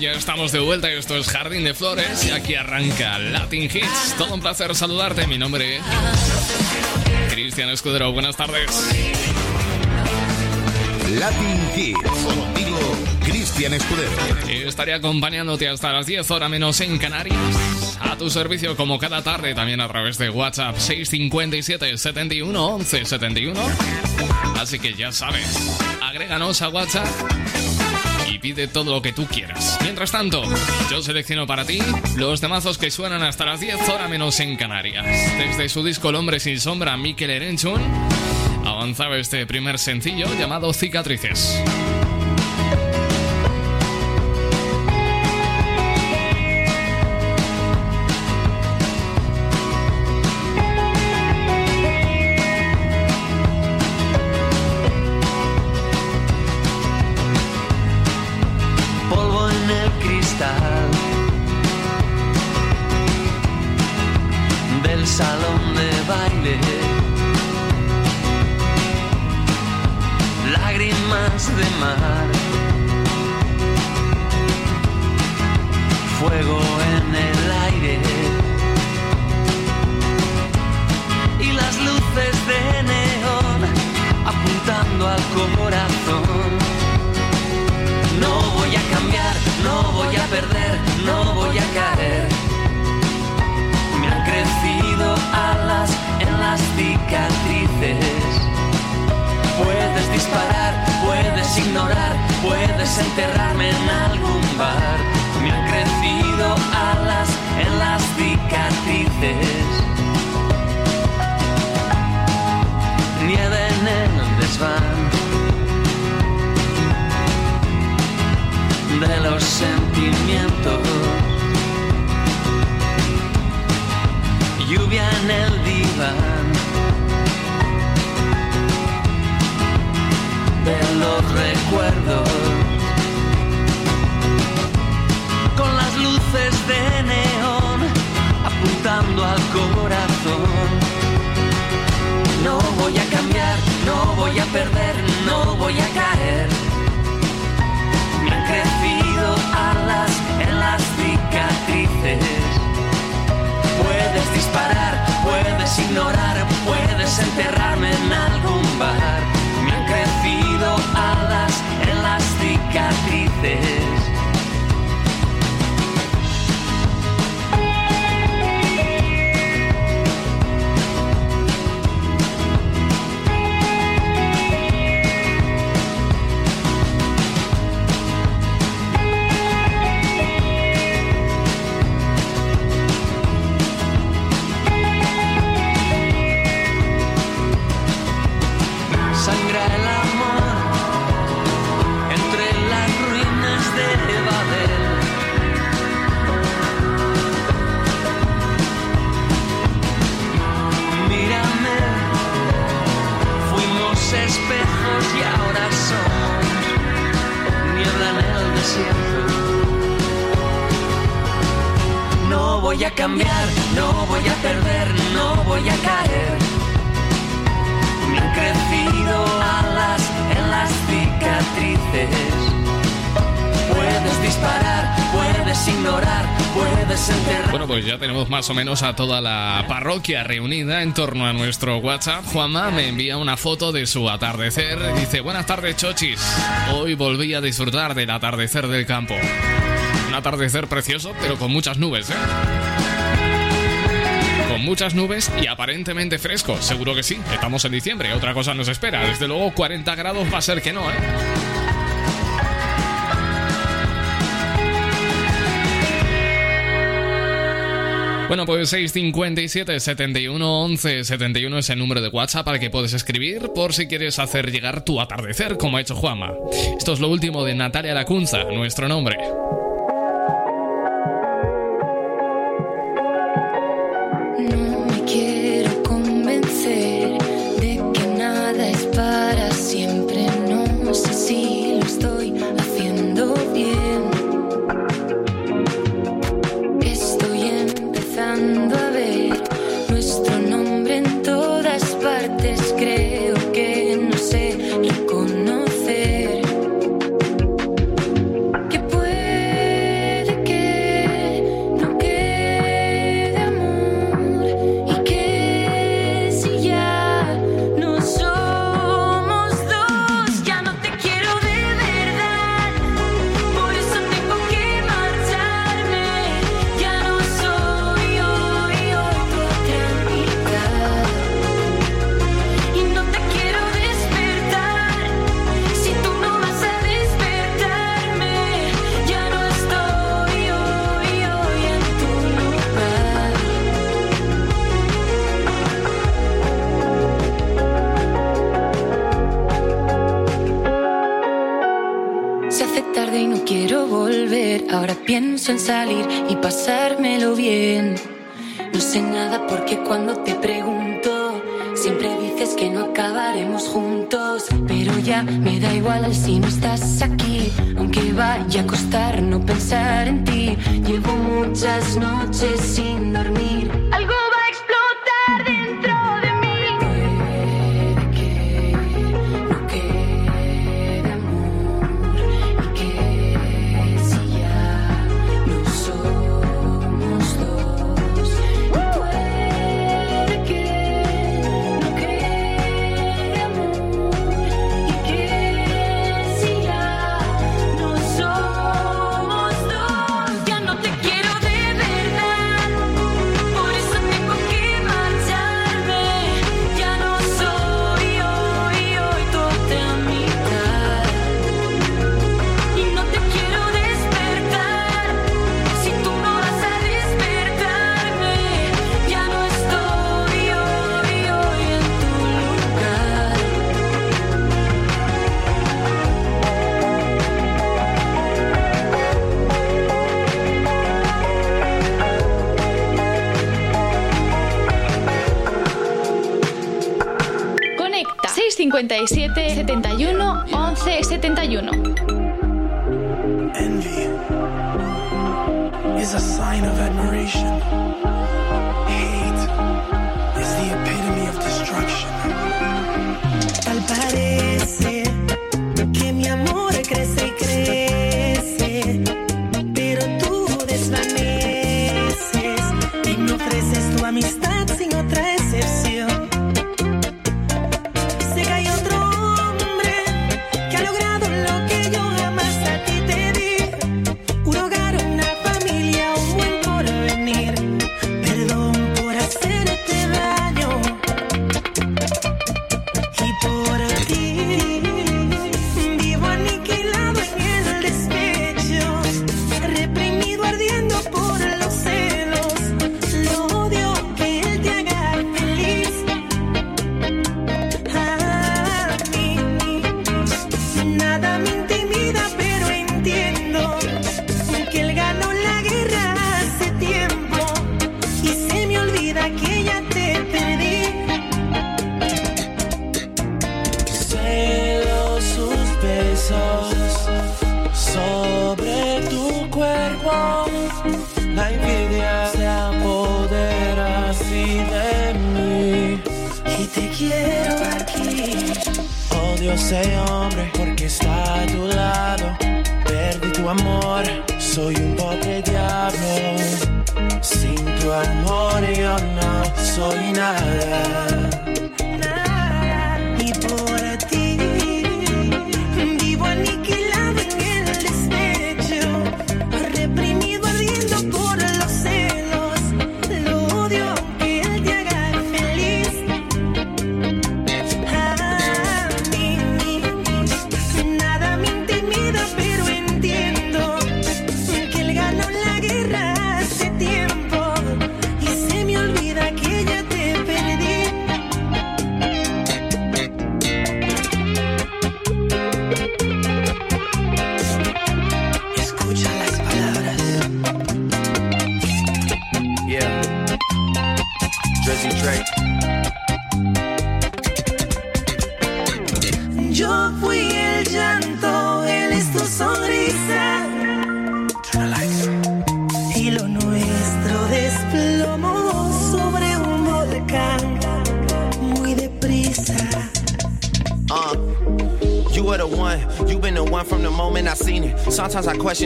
ya estamos de vuelta. Esto es Jardín de Flores y aquí arranca Latin Hits. Todo un placer saludarte. Mi nombre es Cristian Escudero. Buenas tardes. Latin Hits. Contigo, Cristian Escudero. Estaré acompañándote hasta las 10 horas menos en Canarias. A tu servicio como cada tarde también a través de WhatsApp 657 71 11 71. Así que ya sabes, agréganos a WhatsApp pide todo lo que tú quieras. Mientras tanto, yo selecciono para ti los temazos que suenan hasta las 10 horas menos en Canarias. Desde su disco El hombre sin sombra, Mikel Erenchun, avanzaba este primer sencillo llamado Cicatrices. Puedes voy a cambiar, no voy a perder, no voy a caer. Me han crecido alas en las cicatrices. Puedes disparar, puedes ignorar, puedes enterrar. Bueno, pues ya tenemos más o menos a toda la parroquia reunida en torno a nuestro WhatsApp. Juanma me envía una foto de su atardecer. Dice, buenas tardes, chochis. Hoy volví a disfrutar del atardecer del campo. Un atardecer precioso, pero con muchas nubes, ¿eh? Muchas nubes y aparentemente fresco. Seguro que sí. Estamos en diciembre. Otra cosa nos espera. Desde luego 40 grados va a ser que no, ¿eh? Bueno, pues 657 71 11 71 es el número de WhatsApp al que puedes escribir por si quieres hacer llegar tu atardecer como ha hecho Juama. Esto es lo último de Natalia Lacunza, nuestro nombre. salir 77 71 11 71.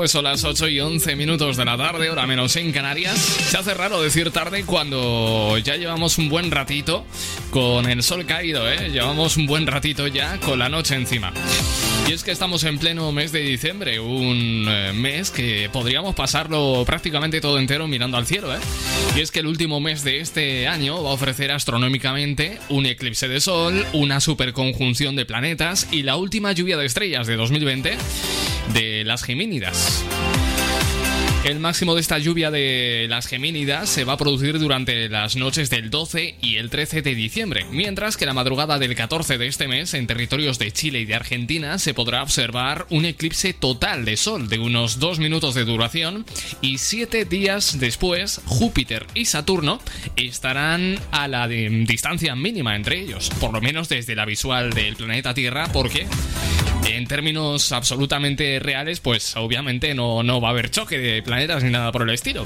Pues son las 8 y 11 minutos de la tarde, hora menos en Canarias. Se hace raro decir tarde cuando ya llevamos un buen ratito con el sol caído, ¿eh? Llevamos un buen ratito ya con la noche encima. Y es que estamos en pleno mes de diciembre, un eh, mes que podríamos pasarlo prácticamente todo entero mirando al cielo, ¿eh? Y es que el último mes de este año va a ofrecer astronómicamente un eclipse de sol, una superconjunción de planetas y la última lluvia de estrellas de 2020 de las Gemínidas. El máximo de esta lluvia de las Gemínidas se va a producir durante las noches del 12 y el 13 de diciembre, mientras que la madrugada del 14 de este mes en territorios de Chile y de Argentina se podrá observar un eclipse total de sol de unos 2 minutos de duración y 7 días después Júpiter y Saturno estarán a la distancia mínima entre ellos, por lo menos desde la visual del planeta Tierra, porque en términos absolutamente reales, pues obviamente no, no va a haber choque de planetas ni nada por el estilo.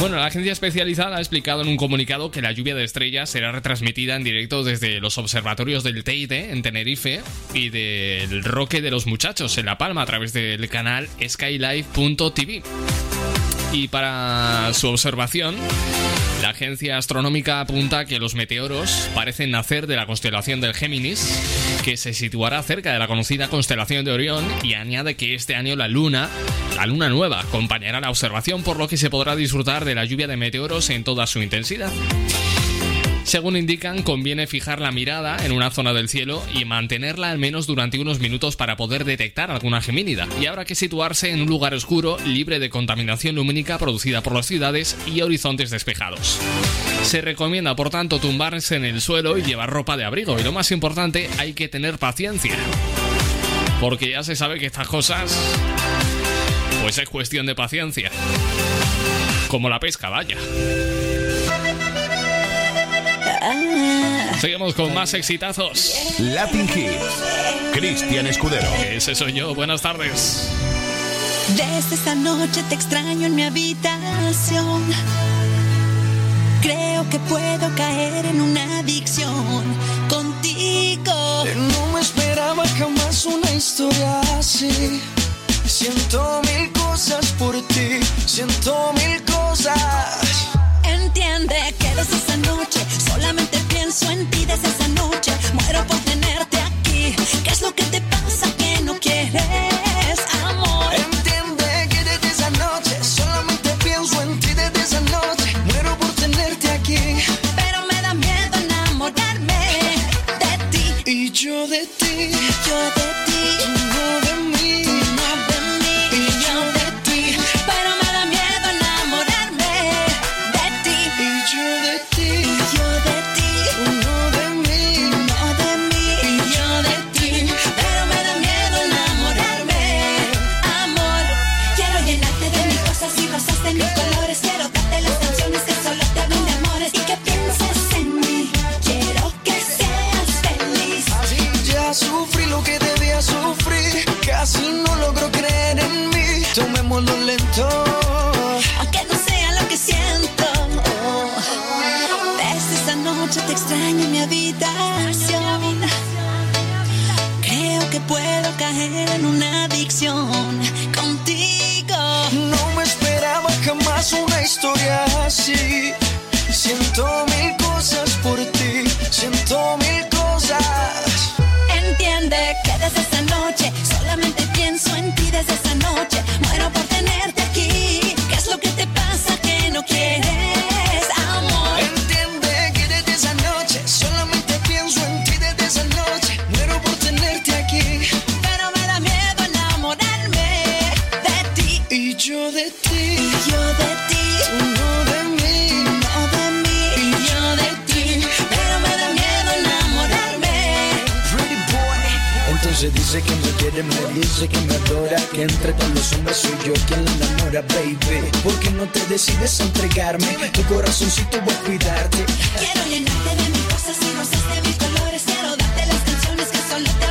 Bueno, la agencia especializada ha explicado en un comunicado que la lluvia de estrellas será retransmitida en directo desde los observatorios del Teide en Tenerife y del Roque de los Muchachos en La Palma a través del canal skylife.tv. Y para su observación, la agencia astronómica apunta que los meteoros parecen nacer de la constelación del Géminis, que se situará cerca de la conocida constelación de Orión, y añade que este año la luna, la luna nueva, acompañará la observación, por lo que se podrá disfrutar de la lluvia de meteoros en toda su intensidad. Según indican, conviene fijar la mirada en una zona del cielo y mantenerla al menos durante unos minutos para poder detectar alguna gemínida. Y habrá que situarse en un lugar oscuro, libre de contaminación lumínica producida por las ciudades y horizontes despejados. Se recomienda, por tanto, tumbarse en el suelo y llevar ropa de abrigo. Y lo más importante, hay que tener paciencia. Porque ya se sabe que estas cosas... Pues es cuestión de paciencia. Como la pesca, vaya. Seguimos con más exitazos. Latin Hits. Cristian Escudero. Ese soy yo. Buenas tardes. Desde esta noche te extraño en mi habitación. Creo que puedo caer en una adicción contigo. No me esperaba jamás una historia así. Siento mil cosas por ti, siento mil cosas. Entiende que desde esa noche pienso en ti desde esa noche. Muero por tenerte una que me adora, que entre todos los hombres soy yo quien la enamora, baby. ¿Por qué no te decides a entregarme? Tu corazoncito voy a cuidarte. Quiero llenarte de mis cosas y rosas de mis colores. Quiero darte las canciones que solo te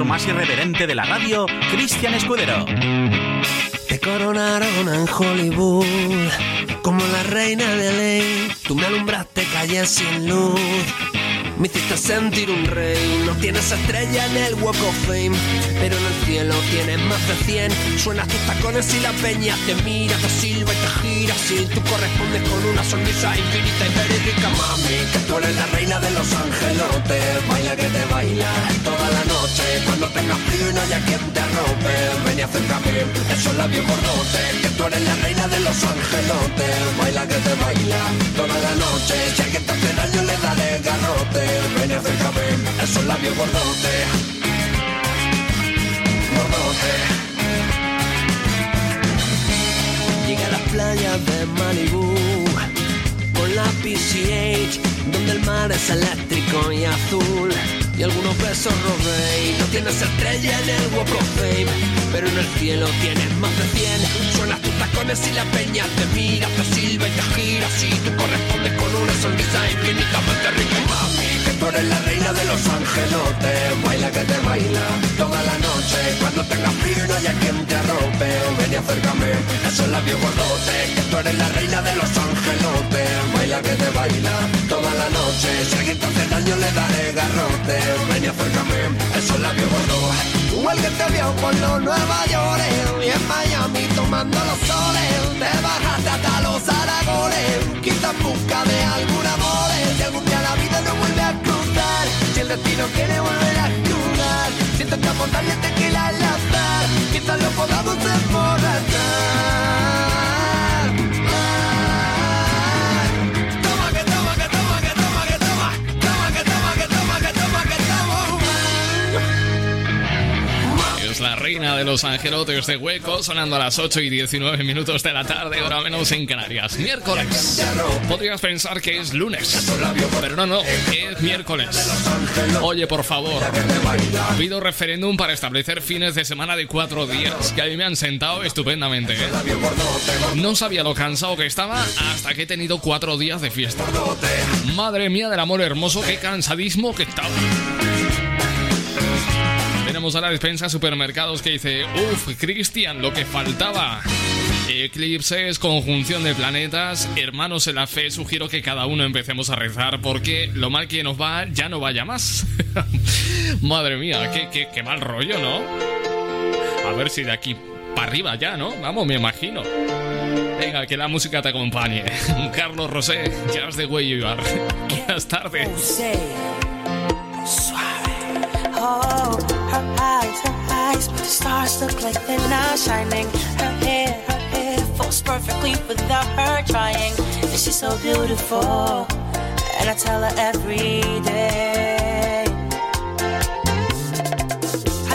más irreverente de la radio, Cristian Escudero. Te coronaron en Hollywood como la reina de ley. Tú me alumbraste calles sin luz. Me hiciste sentir un rey. No tienes estrella en el Walk of Fame, pero en el cielo tienes más de 100. Suenas tus tacones y la peña te mira, te silba y te gira. Si tú correspondes con una sonrisa infinita y verídica, mami, que tú eres la reina de los angelotes. Baila que te baila toda la noche. Cuando tengas frío y no haya quien te arrope, ven y acércame. Esos labios gordotes, que tú eres la reina de los angelotes. Baila que te baila Esos labios gordotes. Gordotes. Llegué a las playas de Malibu con la PCH, donde el mar es eléctrico y azul. Y algunos besos robé no tienes estrella en el Walk of Fame, pero en el cielo tienes más de 100. Suenas tus tacones y la peña te mira, te silba y te gira. Si tú correspondes con una sonrisa infinitamente rica y mami, tú eres la reina de los angelotes. Baila que te baila toda la noche. Cuando tengas frío y no haya quien te arrope, ven y acércame. Esos labios gordotes, que tú eres la reina de los angelotes. Baila que te baila toda la noche. Si alguien te hace daño, le daré garrote. Ven y acércame. Esos labios gordos. Igual que te vio por los Nueva York y en Miami tomando los soles. Te bajaste hasta los Aragones, quizás busca de algún amor. Si algún cruzar, si el destino quiere volver a jugar, si intentamos darle tequila al azar, quizás lo podamos emborrachar. La reina de los angelotes de hueco, sonando a las 8 y 19 minutos de la tarde, ahora menos en Canarias. Miércoles. Podrías pensar que es lunes, pero no, no, es miércoles. Oye, por favor, pido referéndum para establecer fines de semana de cuatro días, que a mí me han sentado estupendamente. ¿eh? No sabía lo cansado que estaba hasta que he tenido cuatro días de fiesta. Madre mía del amor hermoso, qué cansadismo que estaba. Tenemos a la despensa supermercados que dice, uff, Cristian, lo que faltaba. Eclipses, conjunción de planetas, hermanos en la fe, sugiero que cada uno empecemos a rezar porque lo mal que nos va ya no vaya más. Madre mía, qué, qué, qué mal rollo, ¿no? A ver si de aquí para arriba ya, ¿no? Vamos, me imagino. Venga, que la música te acompañe. Carlos Rosé, Just the Way You Are. Buenas tardes. Her eyes, her eyes, but the stars look like they're not shining. Her hair, her hair falls perfectly without her trying. And she's so beautiful, and I tell her every day.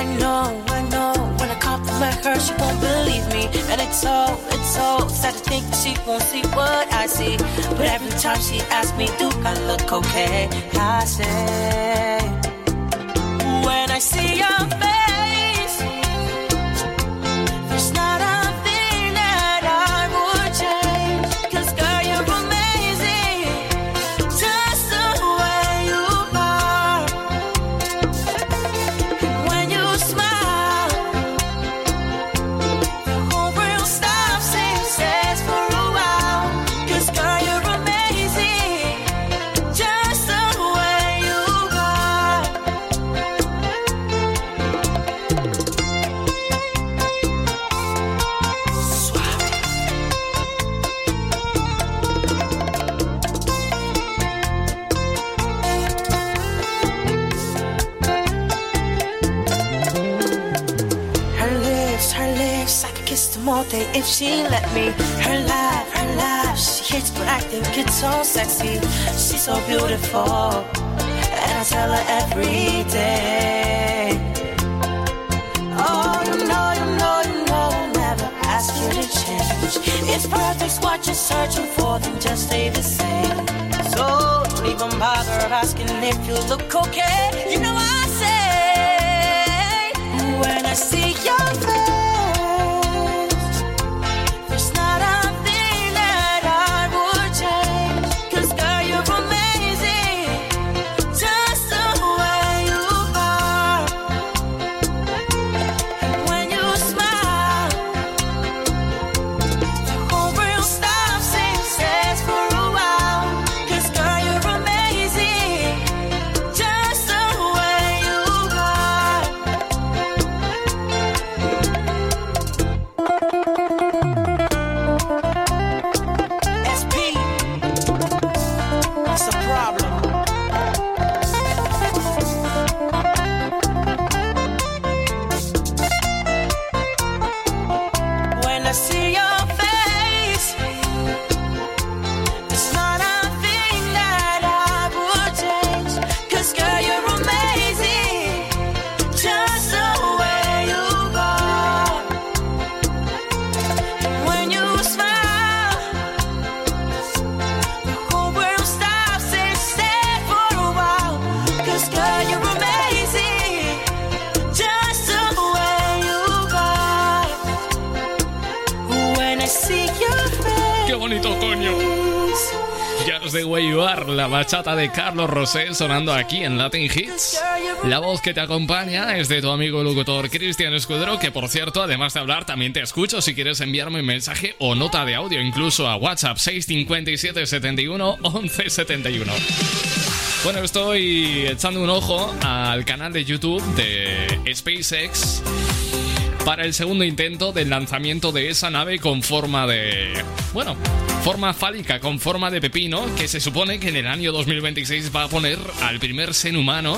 I know, I know, when I compliment her, she won't believe me. And it's so, it's so sad to think that she won't see what I see. But every time she asks me, do I look okay? I say, I see your face, if she let me. Her laugh, her laugh, she hits but acting, gets so sexy. She's so beautiful, and I tell her every day. Oh, you know, you know, you know, I'll never ask you to change. It's perfect what you're searching for, then just stay the same. So don't even bother asking if you look okay. You know I say when I see your face, bachata de Carlos Rosé sonando aquí en Latin Hits. La voz que te acompaña es de tu amigo locutor Cristian Escudero, que por cierto, además de hablar, también te escucho si quieres enviarme un mensaje o nota de audio, incluso a WhatsApp 657 71 11 71. Bueno, estoy echando un ojo al canal de YouTube de SpaceX para el segundo intento del lanzamiento de esa nave con forma de... Bueno, forma fálica, con forma de pepino, que se supone que en el año 2026 va a poner al primer ser humano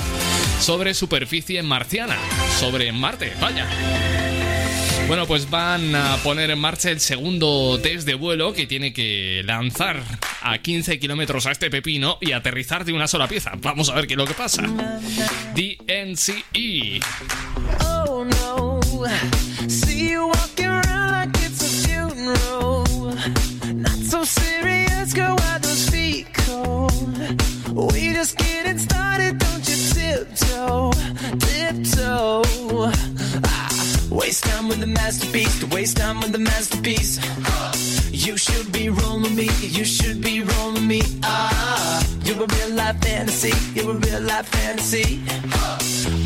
sobre superficie marciana, sobre Marte, vaya. Bueno, pues van a poner en marcha el segundo test de vuelo que tiene que lanzar a 15 kilómetros a este pepino y aterrizar de una sola pieza. Vamos a ver qué es lo que pasa. DNCE. Oh no, see you walking around like it's a funeral. Not so serious, girl, why those feet cold? We just getting started, don't you tiptoe, tiptoe. Ah, waste time with the masterpiece, waste time with the masterpiece. You should be rolling me, you should be rolling me. Ah, you're a real life fantasy, you're a real life fantasy.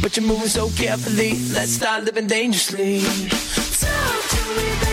But you're moving so carefully. Let's start living dangerously. Talk to me, baby.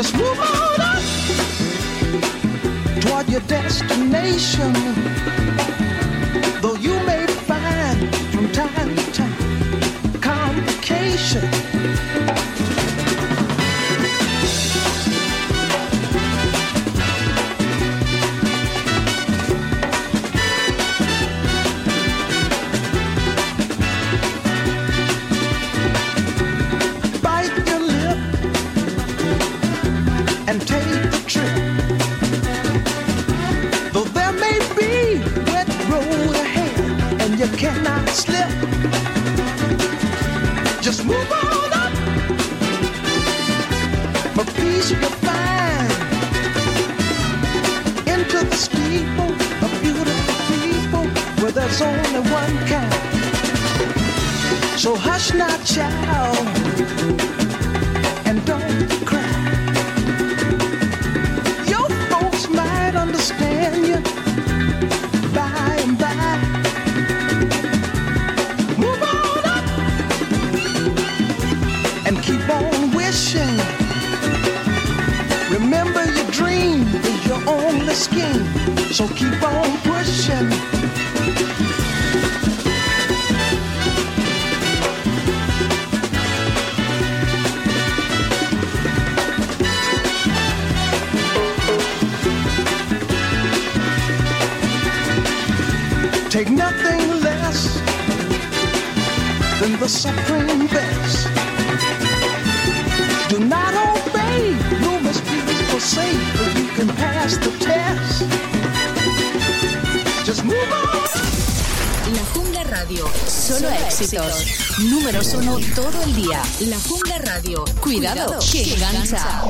Just move on up toward your destination. Into the steeple of beautiful people where there's only one kind. So hush now, child, so keep on pushing. Take nothing less than the supreme best. Can pass the test. Just move on. La Jungla Radio. Solo éxitos. Números uno todo el día. La Jungla Radio. Cuidado, que engancha.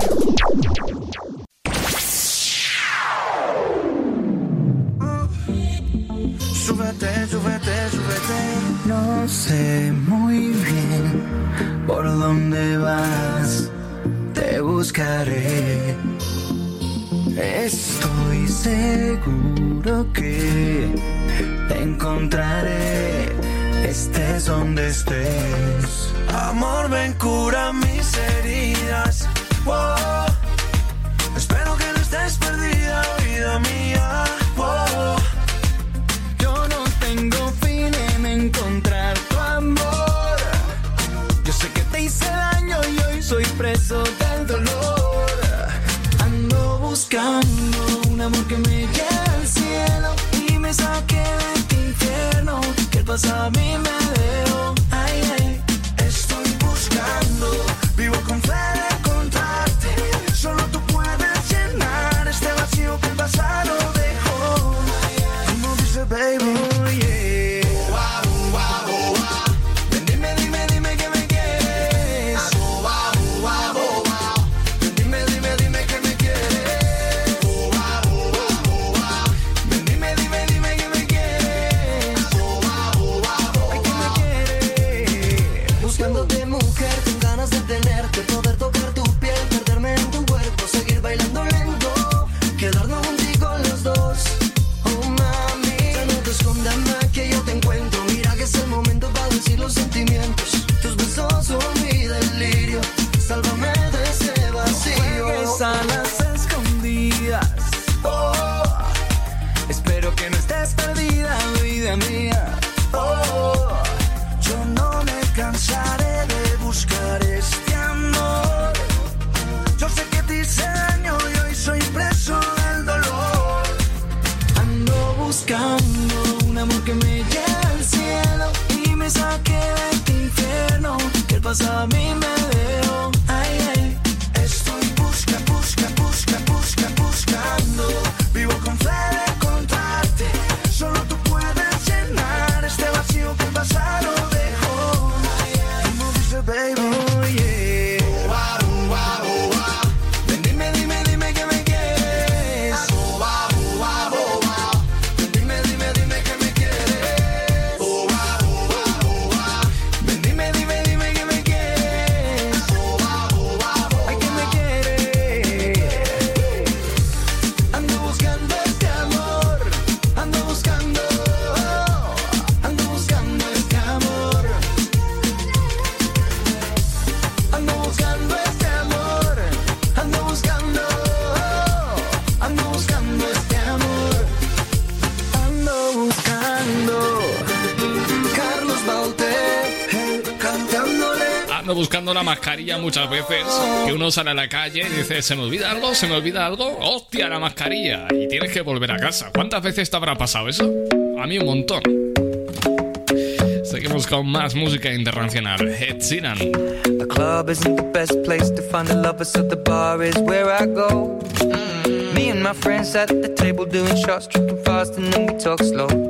Súbete, súbete, súbete. No sé muy bien por dónde vas. Te buscaré. Estoy seguro que te encontraré. Estés donde estés. Amor, ven, cura mis heridas. Wow. Espero que no estés perdida, vida mía. Buscando un amor que me lleve al cielo y me saque de este infierno que el pasado a mí me dejó. Ay, ay, estoy buscando, vivo con la mascarilla muchas veces. Que uno sale a la calle y dice, ¿se me olvida algo? ¿Se me olvida algo? ¡Hostia, la mascarilla! Y tienes que volver a casa. ¿Cuántas veces te habrá pasado eso? A mí un montón. Seguimos con más música internacional. Ed Sheeran. The club isn't the best place to find the lovers, so the bar is where I go. Me and my friends at the table doing shots, tripping fast, and then we talk slow.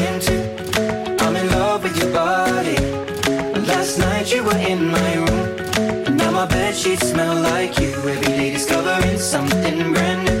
sheets smell like you. Every day discovering something brand new.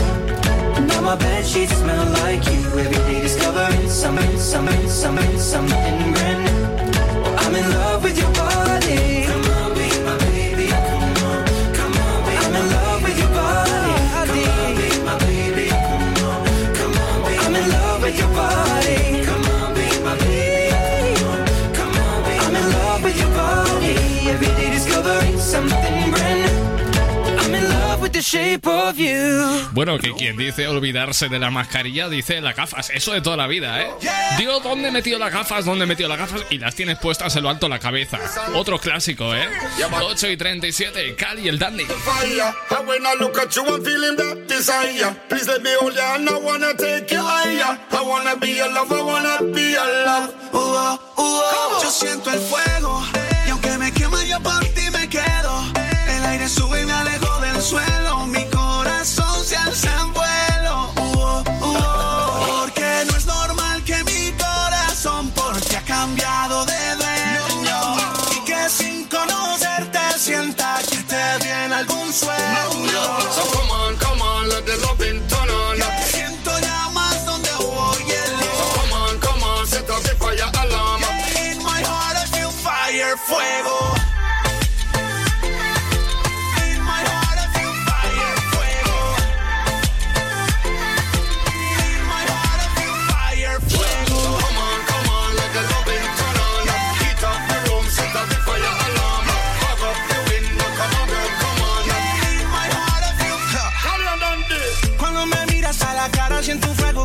Now my bed sheets smell like you. Every day discovering something, something, something, something brand new. I'm in love with your the shape of you. Bueno, que quien dice olvidarse de la mascarilla dice las gafas. Eso de toda la vida, ¿eh? Digo, ¿dónde metió las gafas? ¿Dónde metió las gafas? Y las tienes puestas en lo alto de la cabeza. Otro clásico, ¿eh? 8 y 37, Cali y el Dandy. fire. And when I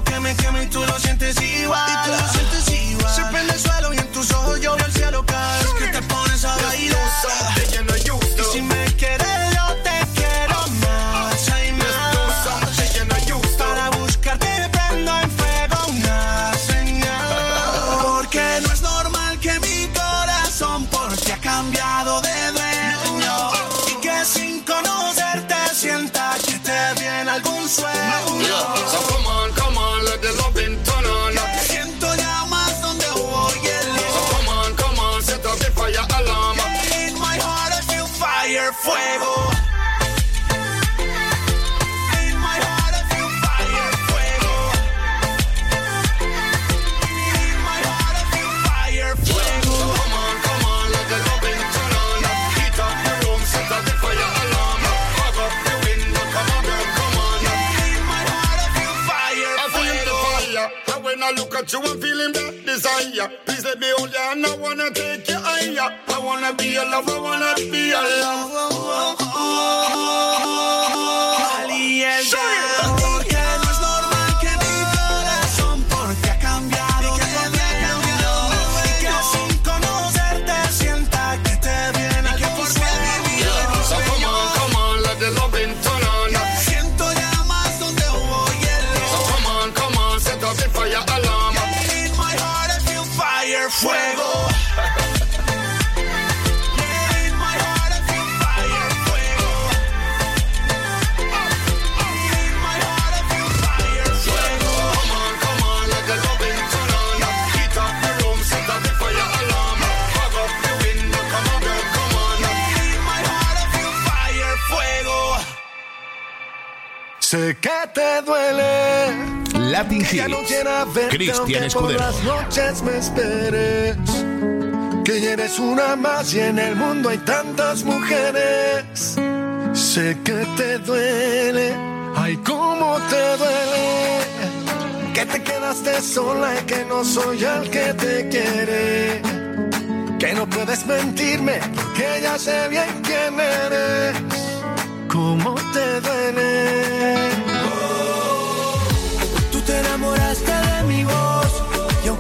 que me quema y tú lo sientes y I wanna take you higher. I wanna be your lover. Wanna be your lover. duele. Latin Hits. Cristian Escudero. Por las noches me esperes. Que eres una más y en el mundo hay tantas mujeres. Sé que te duele, ay, cómo te duele. Que te quedaste sola y que no soy el que te quiere. Que no puedes mentirme, porque ya sé bien quién eres. Cómo te duele.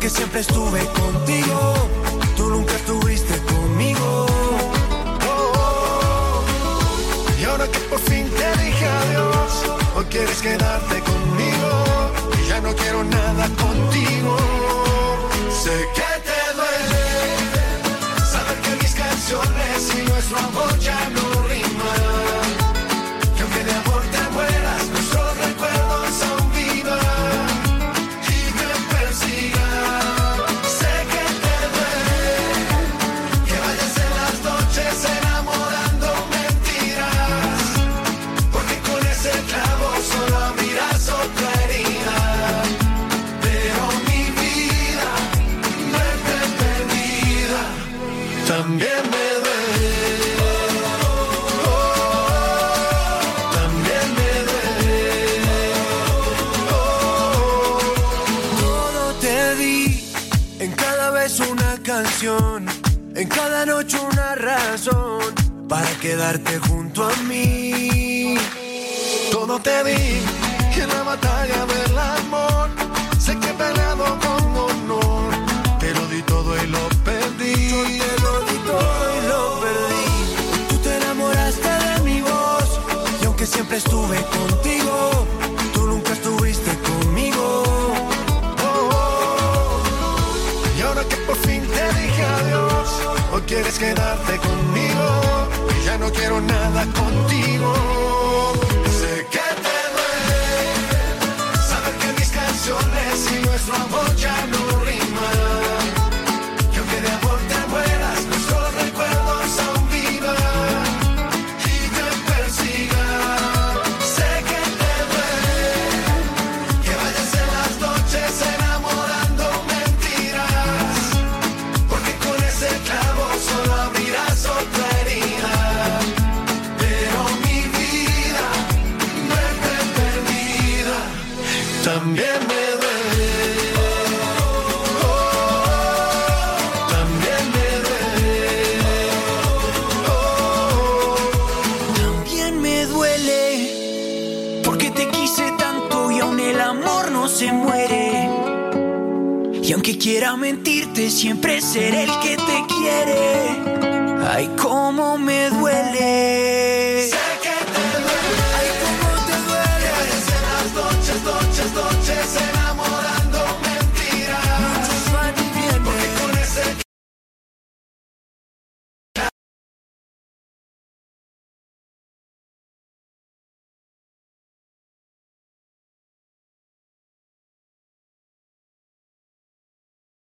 porque siempre estuve contigo. Tú nunca estuviste conmigo. Y ahora que por fin te dije adiós, hoy quieres quedarte conmigo. Y ya no quiero nada contigo